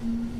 Hum.